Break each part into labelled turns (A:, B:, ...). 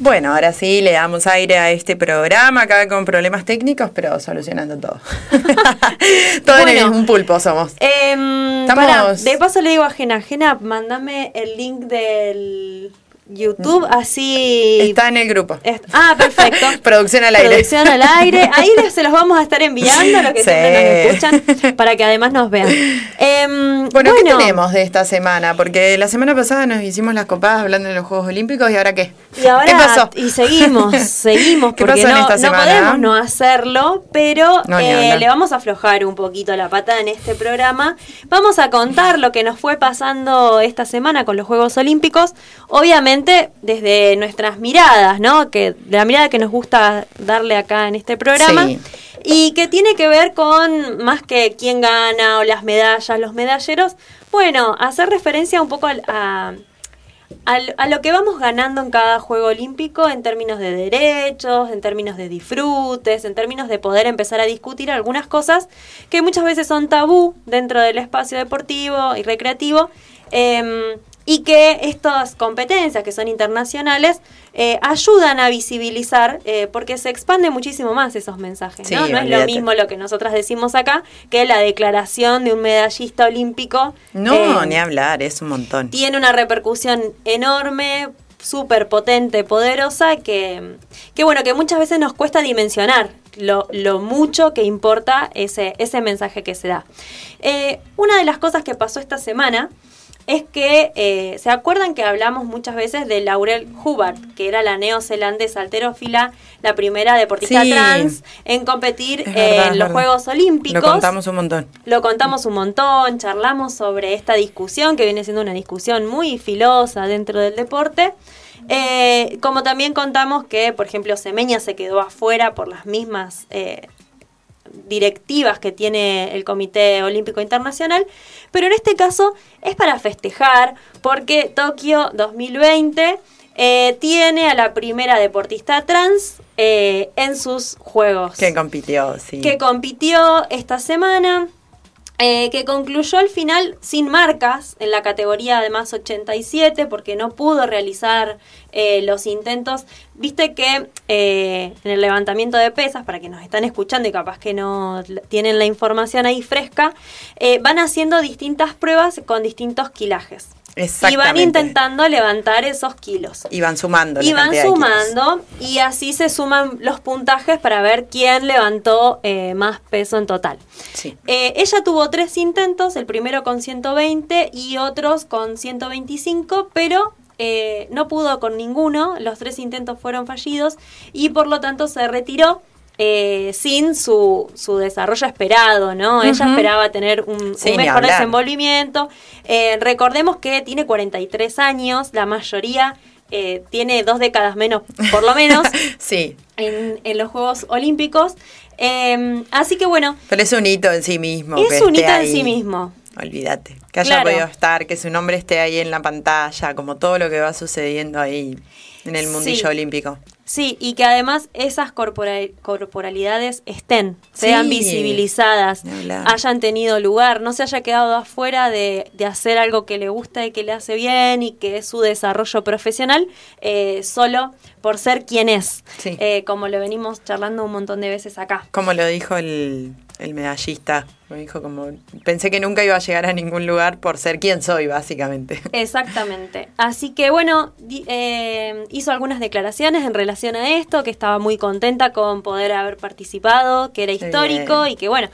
A: Bueno, ahora sí le damos aire a este programa, acá con problemas técnicos, pero solucionando todo. todo en un pulpo somos.
B: Em, Estamos... de paso le digo a Jena, Jena, mándame el link del YouTube, así...
A: Está en el grupo.
B: ah, perfecto.
A: Producción al aire.
B: Producción al aire. Ahí se los vamos a estar enviando a los que siempre nos escuchan para que además nos vean.
A: Em, bueno, ¿qué tenemos de esta semana? Porque la semana pasada nos hicimos las copadas hablando de los Juegos Olímpicos y ahora qué?
B: Y ahora, ¿Qué pasó? Y seguimos, seguimos, porque no, podemos no hacerlo, pero eh, le vamos a aflojar un poquito la pata en este programa. Vamos a contar lo que nos fue pasando esta semana con los Juegos Olímpicos. Obviamente desde nuestras miradas, ¿no? Que la mirada que nos gusta darle acá en este programa. Y que tiene que ver con más que quién gana o las medallas, los medalleros. Bueno, hacer referencia un poco a, a, lo que vamos ganando en cada Juego Olímpico en términos de derechos, en términos de disfrutes, en términos de poder empezar a discutir algunas cosas que muchas veces son tabú dentro del espacio deportivo y recreativo. Em, y que estas competencias que son internacionales eh, ayudan a visibilizar eh, porque se expande muchísimo más esos mensajes. ¿no? no es lo mismo lo que nosotras decimos acá que la declaración de un medallista olímpico.
A: No, eh, ni hablar, es un montón.
B: Tiene una repercusión enorme súper potente, poderosa, que, que bueno, que muchas veces nos cuesta dimensionar lo, lo, mucho que importa ese, ese mensaje que se da. una de las cosas que pasó esta semana es que eh, se acuerdan que hablamos muchas veces de Laurel Hubbard, que era la neozelandesa alterófila, la primera deportista trans en competir en los Juegos Olímpicos.
A: Lo contamos un montón.
B: Lo contamos un montón, charlamos sobre esta discusión, que viene siendo una discusión muy filosa dentro del deporte. Eh, como también contamos que, por ejemplo, Semeña se quedó afuera por las mismas eh, directivas que tiene el Comité Olímpico Internacional, pero en este caso es para festejar porque Tokio 2020 eh, tiene a la primera deportista trans eh, en sus juegos.
A: Que compitió, sí.
B: Que compitió esta semana. Eh, que concluyó al final sin marcas en la categoría de más 87 porque no pudo realizar eh, los intentos. Viste que eh, en el levantamiento de pesas, para que nos están escuchando y capaz que no tienen la información ahí fresca, van haciendo distintas pruebas con distintos quilajes. Y van intentando levantar esos kilos.
A: Y van sumando.
B: Y van sumando y así se suman los puntajes para ver quién levantó eh, más peso en total. Eh, ella tuvo tres intentos, el primero con 120 y otros con 125, pero eh, no pudo con ninguno, los tres intentos fueron fallidos y por lo tanto se retiró eh, sin su, su, desarrollo esperado, ¿no? Ella esperaba tener un, mejor desenvolvimiento. Eh, recordemos que tiene 43 años, la mayoría eh, tiene dos décadas menos, por lo menos,
A: sí.
B: en, en los Juegos Olímpicos. Em, así que bueno.
A: Pero es un hito en sí mismo.
B: Es un hito en sí mismo.
A: Olvídate. Que haya podido estar, que su nombre esté ahí en la pantalla, como todo lo que va sucediendo ahí en el mundillo olímpico.
B: Sí, y que además esas corporalidades estén, sean visibilizadas, hayan tenido lugar, no se haya quedado afuera de, hacer algo que le gusta y que le hace bien y que es su desarrollo profesional, eh, solo por ser quien es, eh, como lo venimos charlando un montón de veces acá.
A: Como lo dijo el el medallista. Me dijo como, pensé que nunca iba a llegar a ningún lugar por ser quien soy, básicamente.
B: Exactamente. Así que bueno, eh, hizo algunas declaraciones en relación a esto, que estaba muy contenta con poder haber participado, que era histórico y que bueno,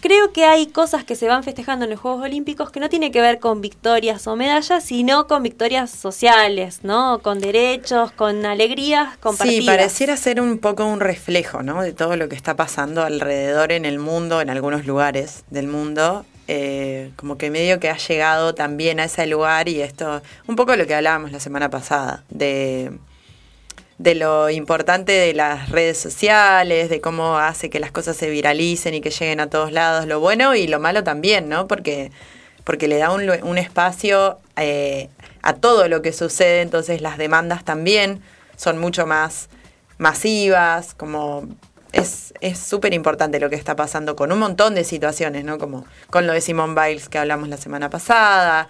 B: creo que hay cosas que se van festejando en los Juegos Olímpicos que no tiene que ver con victorias o medallas, sino con victorias sociales, ¿no? Con derechos, con alegrías compartidas.
A: Sí, pareciera ser un poco un reflejo, ¿no? De todo lo que está pasando alrededor en el mundo, en algunos lugares del mundo. Eh, como que medio que ha llegado también a ese lugar y esto, un poco lo que hablábamos la semana pasada, de de lo importante de las redes sociales, de cómo hace que las cosas se viralicen y que lleguen a todos lados, lo bueno y lo malo también, ¿no? Porque, porque le da un, un espacio eh, a todo lo que sucede, entonces las demandas también son mucho más masivas, como es súper importante lo que está pasando con un montón de situaciones, ¿no? Como con lo de Simone Biles que hablamos la semana pasada,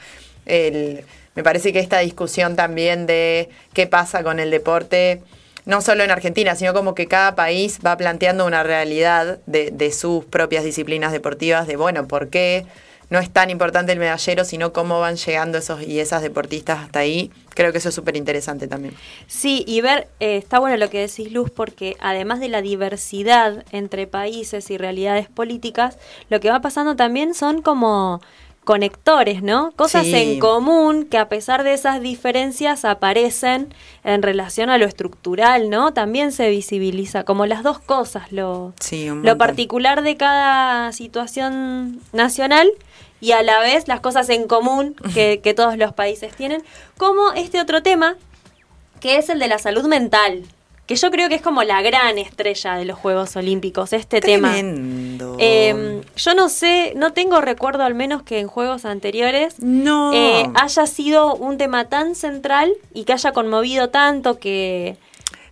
A: me parece que esta discusión también de qué pasa con el deporte, no solo en Argentina, sino como que cada país va planteando una realidad de, de sus propias disciplinas deportivas, de bueno, ¿por qué? no es tan importante el medallero, sino cómo van llegando esos y esas deportistas hasta ahí. Creo que eso es súper interesante también.
B: Sí, y ver, eh, está bueno lo que decís, Luz, porque además de la diversidad entre países y realidades políticas, lo que va pasando también son como conectores, ¿no? Cosas en común que a pesar de esas diferencias aparecen en relación a lo estructural, ¿no? También se visibiliza como las dos cosas, lo, lo particular de cada situación nacional y a la vez las cosas en común que, todos los países tienen, como este otro tema, que es el de la salud mental, que yo creo que es como la gran estrella de los Juegos Olímpicos, este
A: Tremendo.
B: tema. Eh, yo no sé, no tengo recuerdo al menos que en Juegos anteriores
A: no.
B: Eh, haya sido un tema tan central y que haya conmovido tanto que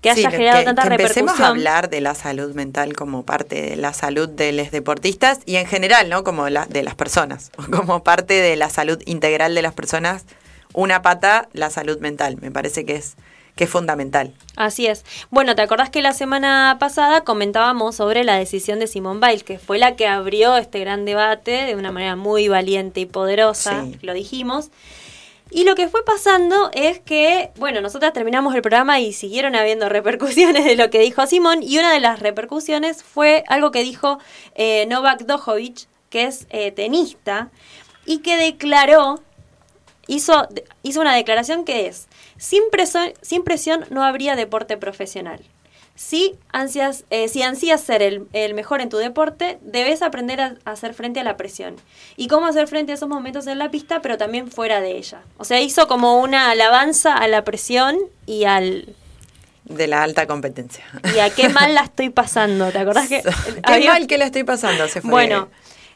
B: que haya generado tanta que
A: empecemos a hablar de la salud mental como parte de la salud de los deportistas y en general, ¿no? Como la, de las personas, como parte de la salud integral de las personas. Una pata, la salud mental. Me parece que es que es fundamental.
B: Así es. Bueno, ¿te acordás que la semana pasada comentábamos sobre la decisión de Simone Biles, que fue la que abrió este gran debate de una manera muy valiente y poderosa, lo dijimos? Y lo que fue pasando es que, bueno, nosotras terminamos el programa y siguieron habiendo repercusiones de lo que dijo Simón, y una de las repercusiones fue algo que dijo eh, Novak Djokovic, que es eh, tenista, y que declaró, hizo, hizo una declaración que es, sin, sin presión no habría deporte profesional. Si ansias, eh, si ansías ser el, mejor en tu deporte, debes aprender a, hacer frente a la presión. Y cómo hacer frente a esos momentos en la pista, pero también fuera de ella. O sea, hizo como una alabanza a la presión y al...
A: De la alta competencia.
B: Y a qué mal la estoy pasando, ¿te acordás que...
A: qué mal que la estoy pasando, se fue bueno,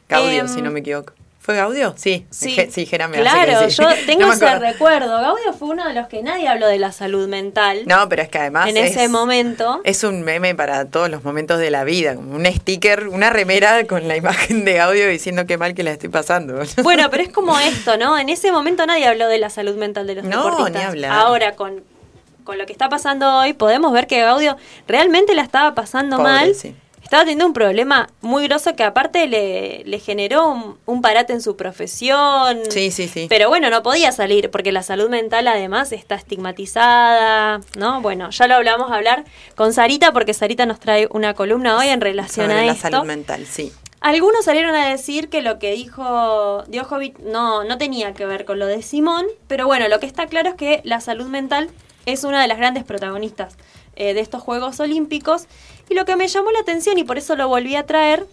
A: Claudio, si no em, me equivoco. ¿Fue Gaudio? Sí, sí, sí
B: Claro, yo tengo ese recuerdo. Gaudio fue uno de los que nadie habló de la salud mental.
A: No, pero es que además.
B: En ese momento.
A: Es un meme para todos los momentos de la vida. Como un sticker, una remera con la imagen de Gaudio diciendo qué mal que la estoy pasando.
B: Bueno, pero es como esto, ¿no? En ese momento nadie habló de la salud mental de los no, deportistas. Ni hablar. Ahora, con, con lo que está pasando hoy, podemos ver que Gaudio realmente la estaba pasando mal. Sí estaba teniendo un problema muy grosso que aparte le, le generó un, parate en su profesión.
A: Sí, sí, sí.
B: Pero bueno, no podía salir porque la salud mental además está estigmatizada, ¿no? Bueno, ya lo hablamos a hablar con Sarita porque Sarita nos trae una columna hoy en relación a
A: la salud mental, sí.
B: Algunos salieron a decir que lo que dijo Djokovic no, no tenía que ver con lo de Simón, pero bueno, lo que está claro es que la salud mental es una de las grandes protagonistas eh, de estos Juegos Olímpicos. Y lo que me llamó la atención, y por eso lo volví a traer,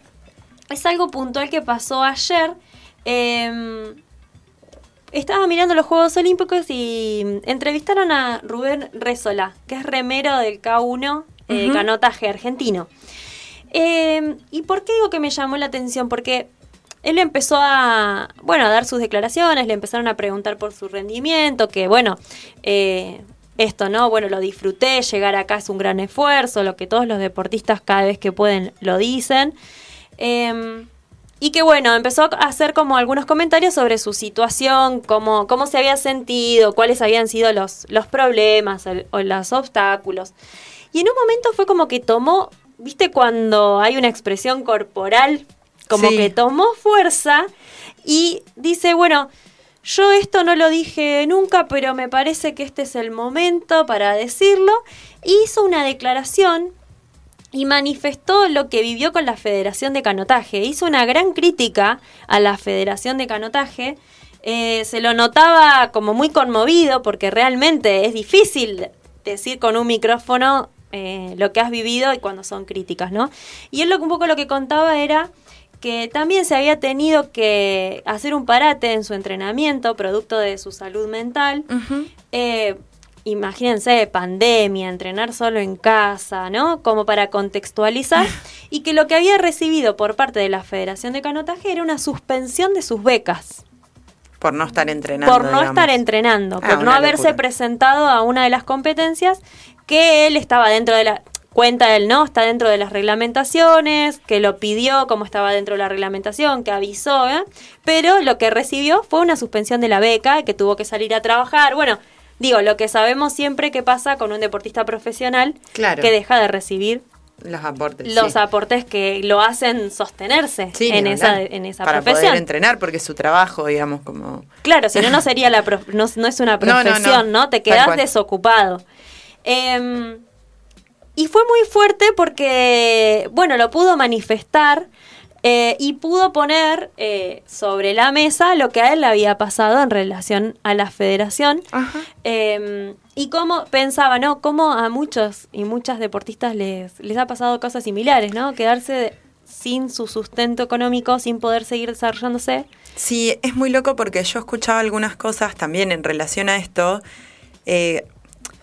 B: es algo puntual que pasó ayer. Em, estaba mirando los Juegos Olímpicos y entrevistaron a Rubén Rezola, que es remero del K1 eh, canotaje argentino. Em, ¿Y por qué digo que me llamó la atención? Porque él empezó a, bueno, a dar sus declaraciones, le empezaron a preguntar por su rendimiento, que bueno, eh, esto, ¿no? Bueno, lo disfruté, llegar acá es un gran esfuerzo, lo que todos los deportistas cada vez que pueden lo dicen. Em, y que bueno, empezó a hacer como algunos comentarios sobre su situación, cómo, cómo se había sentido, cuáles habían sido los, los problemas o los obstáculos. Y en un momento fue como que tomó, viste, cuando hay una expresión corporal, como que tomó fuerza y dice, bueno, yo esto no lo dije nunca, pero me parece que este es el momento para decirlo. Hizo una declaración y manifestó lo que vivió con la Federación de Canotaje. Hizo una gran crítica a la Federación de Canotaje. Eh, se lo notaba como muy conmovido porque realmente es difícil decir con un micrófono eh, lo que has vivido y cuando son críticas, ¿no? Y él lo, un poco lo que contaba era que también se había tenido que hacer un parate en su entrenamiento, producto de su salud mental. Eh, imagínense, pandemia, entrenar solo en casa, ¿no? Como para contextualizar. y que lo que había recibido por parte de la Federación de Canotaje era una suspensión de sus becas.
A: Por no estar entrenando.
B: Por no estar entrenando, ah, por no haberse presentado a una de las competencias que él estaba dentro de la cuenta él, ¿no? Está dentro de las reglamentaciones, que lo pidió como estaba dentro de la reglamentación, que avisó, ¿eh? pero lo que recibió fue una suspensión de la beca, que tuvo que salir a trabajar. Bueno, digo, lo que sabemos siempre que pasa con un deportista profesional que deja de recibir
A: los aportes.
B: Los aportes que lo hacen sostenerse en, esa, en esa
A: Para
B: profesión.
A: poder entrenar, porque es su trabajo, digamos, como...
B: Claro, si no, no sería la... no, es una profesión, ¿no? Te quedas desocupado. Eh, y fue muy fuerte porque, bueno, lo pudo manifestar eh, y pudo poner eh, sobre la mesa lo que a él le había pasado en relación a la federación. Em, y cómo pensaba, ¿no? Cómo a muchos y muchas deportistas les, les ha pasado cosas similares, ¿no? Quedarse sin su sustento económico, sin poder seguir desarrollándose.
A: Sí, es muy loco porque yo he escuchado algunas cosas también en relación a esto. Eh,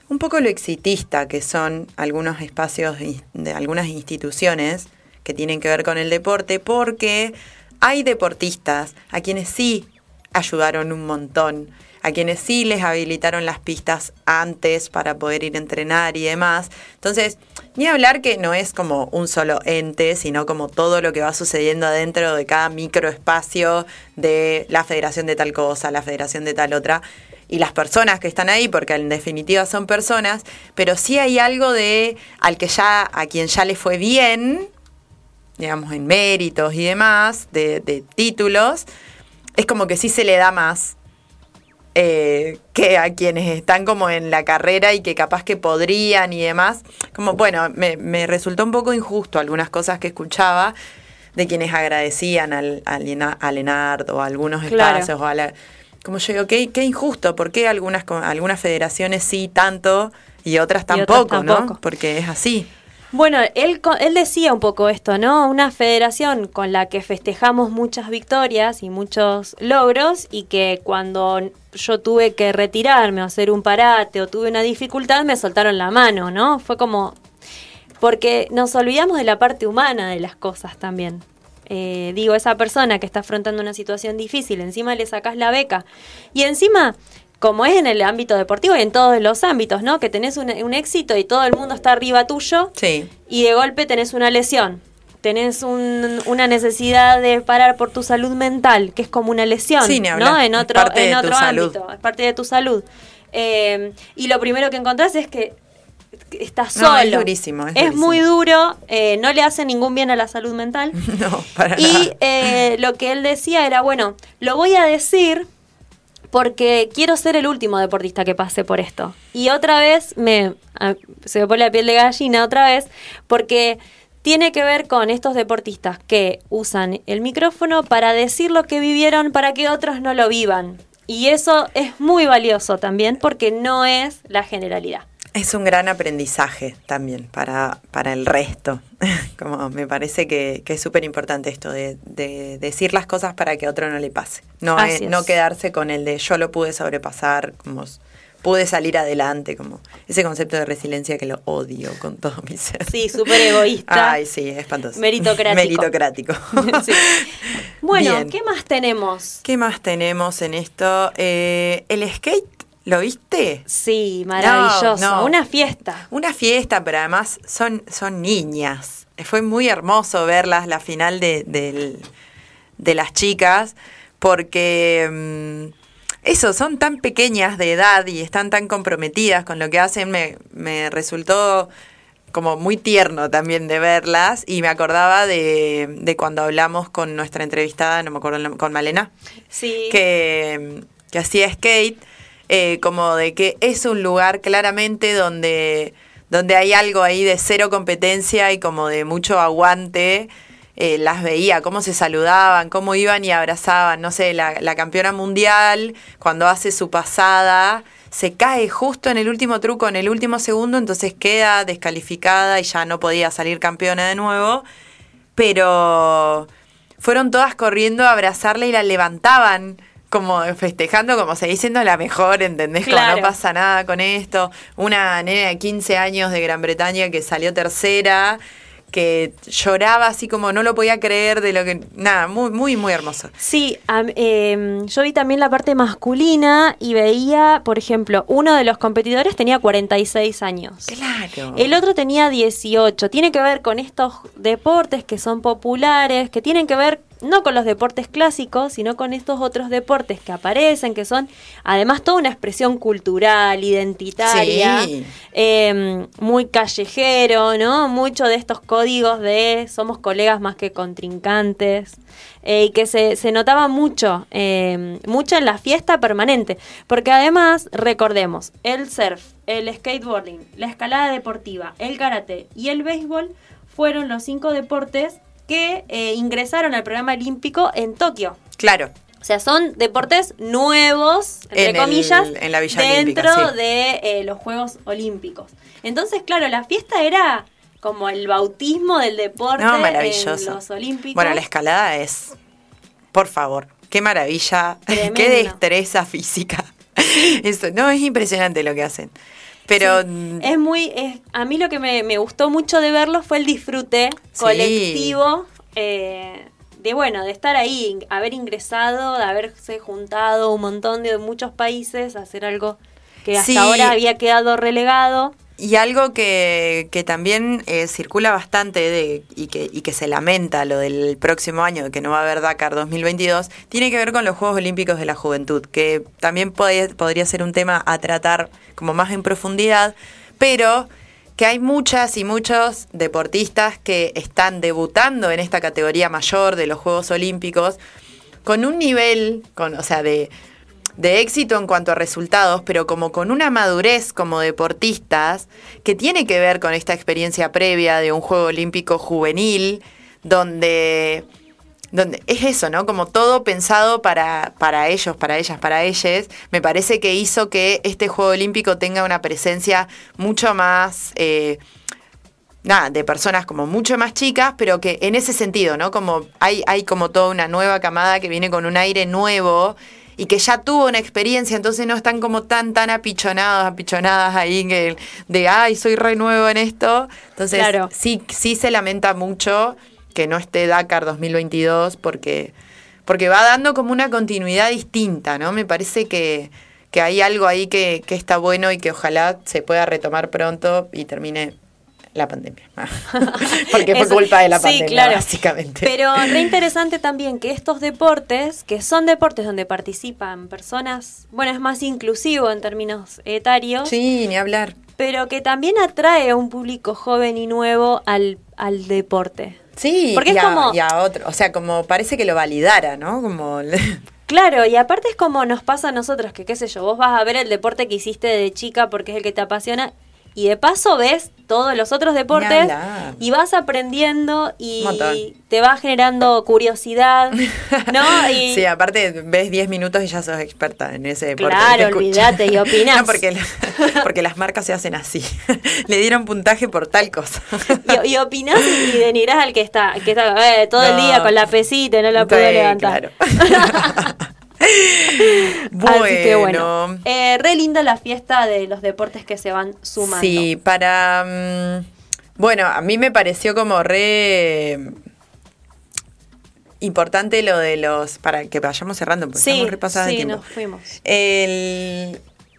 A: un poco lo exitista que son algunos espacios de algunas instituciones que tienen que ver con el deporte, porque hay deportistas a quienes sí ayudaron un montón, a quienes sí les habilitaron las pistas antes para poder ir a entrenar y demás. Entonces, ni hablar que no es como un solo ente, sino como todo lo que va sucediendo adentro de cada microespacio de la federación de tal cosa, la federación de tal otra y las personas que están ahí, porque en definitiva son personas, pero sí hay algo de al que ya, a quien ya le fue bien, digamos, en méritos y demás, de, títulos, es como que sí se le da más eh, que a quienes están como en la carrera y que capaz que podrían y demás. Como, bueno, me, resultó un poco injusto algunas cosas que escuchaba de quienes agradecían al, al, a o a algunos espacios o a la como yo digo, qué, qué injusto, ¿por qué algunas, algunas federaciones sí tanto y otras tampoco, ¿no? Porque es así.
B: Bueno, él, él decía un poco esto, ¿no? Una federación con la que festejamos muchas victorias y muchos logros y que cuando yo tuve que retirarme o hacer un parate o tuve una dificultad me soltaron la mano, ¿no? Fue como... Porque nos olvidamos de la parte humana de las cosas también. Eh, digo, esa persona que está afrontando una situación difícil, encima le sacas la beca y encima como es en el ámbito deportivo y en todos los ámbitos, ¿no? Que tenés un, éxito y todo el mundo está arriba tuyo.
A: Sí.
B: Y de golpe tenés una lesión. Tenés una necesidad de parar por tu salud mental, que es como una lesión, ¿no? En otro, en otro ámbito. Es parte de tu salud. Eh, y lo primero que encontrás es que está solo.
A: es durísimo. Es,
B: muy duro, eh, no le hace ningún bien a la salud mental.
A: no, para
B: y eh, lo que él decía era, bueno, lo voy a decir porque quiero ser el último deportista que pase por esto. Y otra vez me se me pone la piel de gallina otra vez porque tiene que ver con estos deportistas que usan el micrófono para decir lo que vivieron para que otros no lo vivan. Y eso es muy valioso también porque no es la generalidad.
A: Es un gran aprendizaje también para, para el resto. Como me parece que, es súper importante esto de, decir las cosas para que a otro no le pase. No, no quedarse con el de yo lo pude sobrepasar, como pude salir adelante, como ese concepto de resiliencia que lo odio con todo mi ser.
B: Sí, súper egoísta.
A: Ay, sí, espantoso.
B: Meritocrático.
A: Meritocrático.
B: Bueno, ¿qué más tenemos?
A: ¿Qué más tenemos en esto? Eh, el skate ¿Lo viste?
B: Sí, maravilloso. Una fiesta.
A: Una fiesta, pero además son, son niñas. Fue muy hermoso verlas, la final de, las chicas, porque mm, eso, son tan pequeñas de edad y están tan comprometidas con lo que hacen, me, me resultó como muy tierno también de verlas y me acordaba de, de cuando hablamos con nuestra entrevistada, no me acuerdo, con Malena,
B: sí.
A: que, que hacía skate eh, como de que es un lugar claramente donde, donde hay algo ahí de cero competencia y como de mucho aguante. Eh, las veía, cómo se saludaban, cómo iban y abrazaban. No sé, la, la campeona mundial, cuando hace su pasada, se cae justo en el último truco, en el último segundo, entonces queda descalificada y ya no podía salir campeona de nuevo. Pero fueron todas corriendo a abrazarla y la levantaban como festejando, como se diciendo la mejor, ¿entendés? Como no pasa nada con esto. Una nena de 15 años de Gran Bretaña que salió tercera, que lloraba así como no lo podía creer de lo que... Nada, muy, muy, muy hermoso.
B: Sí, em, yo vi también la parte masculina y veía, por ejemplo, uno de los competidores tenía 46 años.
A: Claro.
B: El otro tenía 18. Tiene que ver con estos deportes que son populares, que tienen que ver no con los deportes clásicos, sino con estos otros deportes que aparecen, que son además toda una expresión cultural, identitaria, em, muy callejero, ¿no? Mucho de estos códigos de somos colegas más que contrincantes, eh, y que se, se, notaba mucho, em, mucho en la fiesta permanente, porque además, recordemos, el surf, el skateboarding, la escalada deportiva, el karate y el béisbol fueron los cinco deportes que eh, ingresaron al programa olímpico en Tokio.
A: Claro.
B: O sea, son deportes nuevos, entre comillas,
A: en la
B: dentro de eh, los Juegos Olímpicos. Entonces, claro, la fiesta era como el bautismo del deporte en los Olímpicos.
A: Bueno, la escalada es, por favor, qué maravilla, qué destreza física. Eso, no, es impresionante lo que hacen. Pero
B: es muy, a mí lo que me, gustó mucho de verlo fue el disfrute colectivo eh, de bueno, de estar ahí, haber ingresado, de haberse juntado un montón de muchos países hacer algo que hasta ahora había quedado relegado.
A: Y algo que, que también eh, circula bastante y, que, y que se lamenta lo del próximo año, de que no va a haber Dakar 2022, tiene que ver con los Juegos Olímpicos de la Juventud, que también podría ser un tema a tratar como más en profundidad, pero que hay muchas y muchos deportistas que están debutando en esta categoría mayor de los Juegos Olímpicos con un nivel, con, o sea, de de éxito en cuanto a resultados, pero como con una madurez como deportistas que tiene que ver con esta experiencia previa de un Juego Olímpico juvenil, donde, donde es eso, ¿no? Como todo pensado para, para ellos, para ellas, para ellos, me parece que hizo que este Juego Olímpico tenga una presencia mucho más... Eh, nada, de personas como mucho más chicas, pero que en ese sentido, ¿no? Como hay, hay como toda una nueva camada que viene con un aire nuevo y que ya tuvo una experiencia, entonces no están como tan, tan apichonados, apichonadas ahí que, de, ay, soy re nuevo en esto. Entonces, sí, sí se lamenta mucho que no esté Dakar 2022 porque, porque va dando como una continuidad distinta, ¿no? Me parece que, que hay algo ahí que, que está bueno y que ojalá se pueda retomar pronto y termine la pandemia. Porque fue culpa de la pandemia, básicamente.
B: Pero re interesante también que estos deportes, que son deportes donde participan personas, bueno, es más inclusivo en términos etarios.
A: Sí, ni hablar.
B: Pero que también atrae a un público joven y nuevo al, al deporte.
A: Sí, porque es como. Y a otro, o sea, como parece que lo validara, ¿no? Como.
B: Claro, y aparte es como nos pasa a nosotros, que qué sé yo, vos vas a ver el deporte que hiciste de chica porque es el que te apasiona y de paso ves todos los otros deportes y vas aprendiendo y te va generando curiosidad, ¿no?
A: sí, aparte ves 10 minutos y ya sos experta en ese deporte.
B: Claro, olvídate y opinás.
A: porque, porque las marcas se hacen así. Le dieron puntaje por tal cosa.
B: y, y opinás y denigrás al que está, que está eh, todo el día con la pesita y no la puede levantar. Claro. Bueno. Así que bueno. Eh, re linda la fiesta de los deportes que se van sumando.
A: Sí, para. Mm, bueno, a mí me pareció como re importante lo de los. Para que vayamos cerrando, porque estamos repasando
B: sí,
A: el
B: nos fuimos.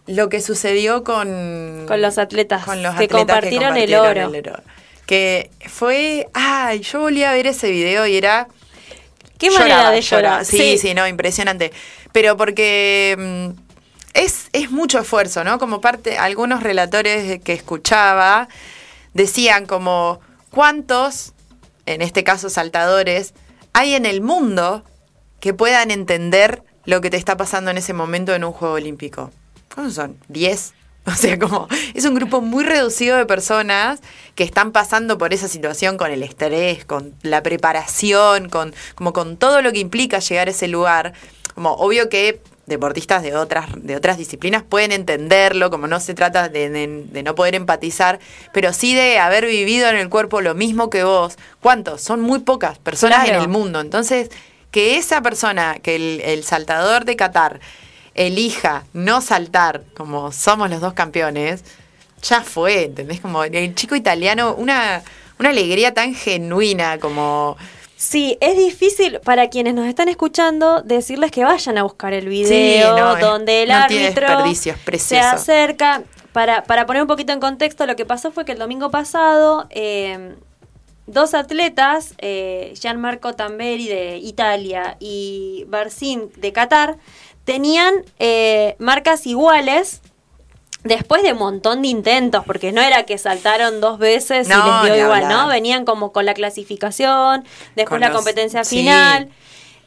A: lo que sucedió con.
B: Con los atletas. Con los que, compartieron, el, oro.
A: Que fue. Ay, yo volví a ver ese video y era
B: Qué manera de llorar.
A: Sí, sí, no, impresionante. Pero porque mm, es, es mucho esfuerzo, ¿no? Como parte, algunos relatores que escuchaba decían como, ¿cuántos, en este caso saltadores, hay en el mundo que puedan entender lo que te está pasando en ese momento en un Juego Olímpico? ¿Cuántos son? ¿Diez? O sea, como es un grupo muy reducido de personas que están pasando por esa situación con el estrés, con la preparación, con, como con todo lo que implica llegar a ese lugar. Como obvio que deportistas de otras, de otras disciplinas pueden entenderlo, como no se trata de, no poder empatizar, pero sí de haber vivido en el cuerpo lo mismo que vos. ¿Cuántos? Son muy pocas personas en el mundo. Entonces, que esa persona, que el, el saltador de Qatar, elija no saltar como somos los dos campeones, ya fue, ¿entendés? Como el chico italiano, una, una alegría tan genuina como...
B: Sí, es difícil para quienes nos están escuchando decirles que vayan a buscar el video donde el árbitro se acerca. Para, para poner un poquito en contexto, lo que pasó fue que el domingo pasado eh, dos atletas, eh, Gianmarco Tamberi de Italia y Barcin de Qatar, tenían eh, marcas iguales después de un montón de intentos, porque no era que saltaron dos veces y les dio igual, ¿no? Venían como con la clasificación, después la competencia final.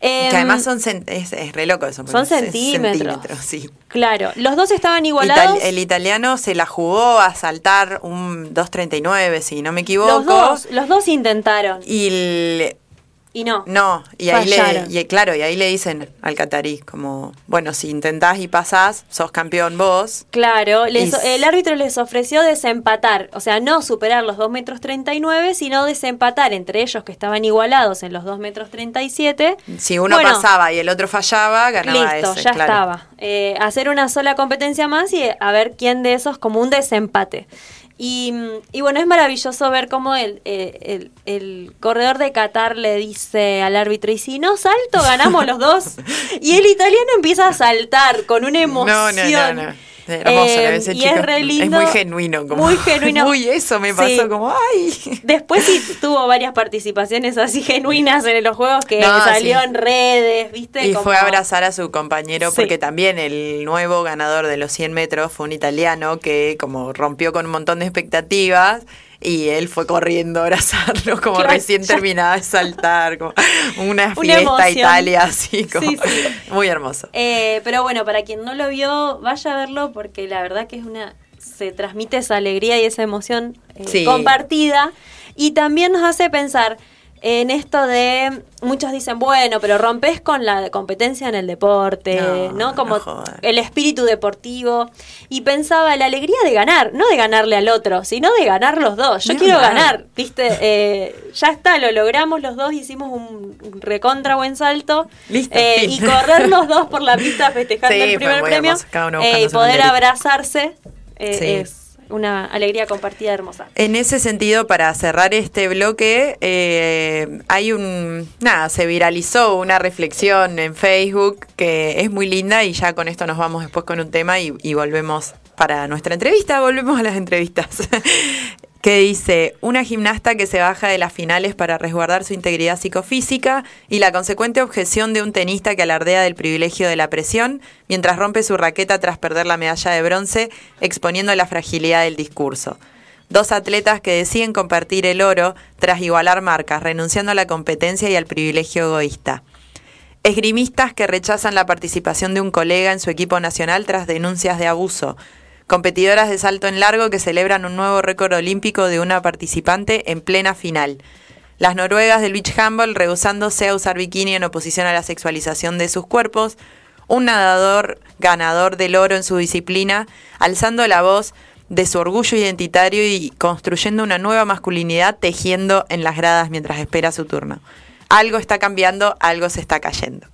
A: que además em, son es, re loco eso.
B: Son centímetros. sí. Claro, los dos estaban igualados.
A: el italiano se la jugó a saltar un 2.39, si no me equivoco.
B: Los dos, los dos intentaron.
A: Y el,
B: y no.
A: No, y ahí le, y, claro, y ahí le dicen al catarí, como, bueno, si intentás y pasás, sos campeón vos.
B: Claro, el árbitro les ofreció desempatar, o sea, no superar los 2 metros 39, sino desempatar entre ellos que estaban igualados en los 2 metros 37.
A: Si uno pasaba y el otro fallaba, ganaba
B: listo, ya estaba. Eh, hacer una sola competencia más y a ver quién de esos como un desempate. Y, bueno, es maravilloso ver cómo el, el, corredor de Qatar le dice al árbitro, y si no salto, ganamos los dos. Y el italiano empieza a saltar con una emoción. No, no, no,
A: Hermoso, eh, y es re lindo. Es muy genuino. Como,
B: muy genuino.
A: Muy eso me pasó, como ¡ay!
B: Después sí tuvo varias participaciones así genuinas en los juegos que salió en redes, ¿viste?
A: Y fue a abrazar a su compañero porque también el nuevo ganador de los 100 metros fue un italiano que como rompió con un montón de expectativas y él fue corriendo a abrazarlo como recién terminaba de saltar, como una fiesta Italia así, como muy hermoso.
B: Eh, pero bueno, para quien no lo vio, vaya a verlo porque la verdad que es una se transmite esa alegría y esa emoción eh, compartida y también nos hace pensar en esto de muchos dicen, bueno, pero rompes con la competencia en el deporte, ¿no? Como el espíritu deportivo. Y pensaba la alegría de ganar, no de ganarle al otro, sino de ganar los dos. Yo quiero ganar, ¿viste? Eh, ya está, lo logramos los dos, hicimos un recontra buen salto.
A: Listo,
B: eh, y correr los dos por la pista festejando el primer premio. Eh, y poder abrazarse es una alegría compartida hermosa.
A: En ese sentido, para cerrar este bloque, eh, hay un, nada, se viralizó una reflexión en Facebook que es muy linda y ya con esto nos vamos después con un tema y, y volvemos para nuestra entrevista, volvemos a las entrevistas. que dice, una gimnasta que se baja de las finales para resguardar su integridad psicofísica y la consecuente objeción de un tenista que alardea del privilegio de la presión mientras rompe su raqueta tras perder la medalla de bronce, exponiendo la fragilidad del discurso. Dos atletas que deciden compartir el oro tras igualar marcas, renunciando a la competencia y al privilegio egoísta. Esgrimistas que rechazan la participación de un colega en su equipo nacional tras denuncias de abuso, competidoras de salto en largo que celebran un nuevo récord olímpico de una participante en plena final. Las noruegas del beach handball rehusándose a usar bikini en oposición a la sexualización de sus cuerpos. Un nadador ganador del oro en su disciplina, alzando la voz de su orgullo identitario y construyendo una nueva masculinidad tejiendo en las gradas mientras espera su turno. Algo está cambiando, algo se está cayendo.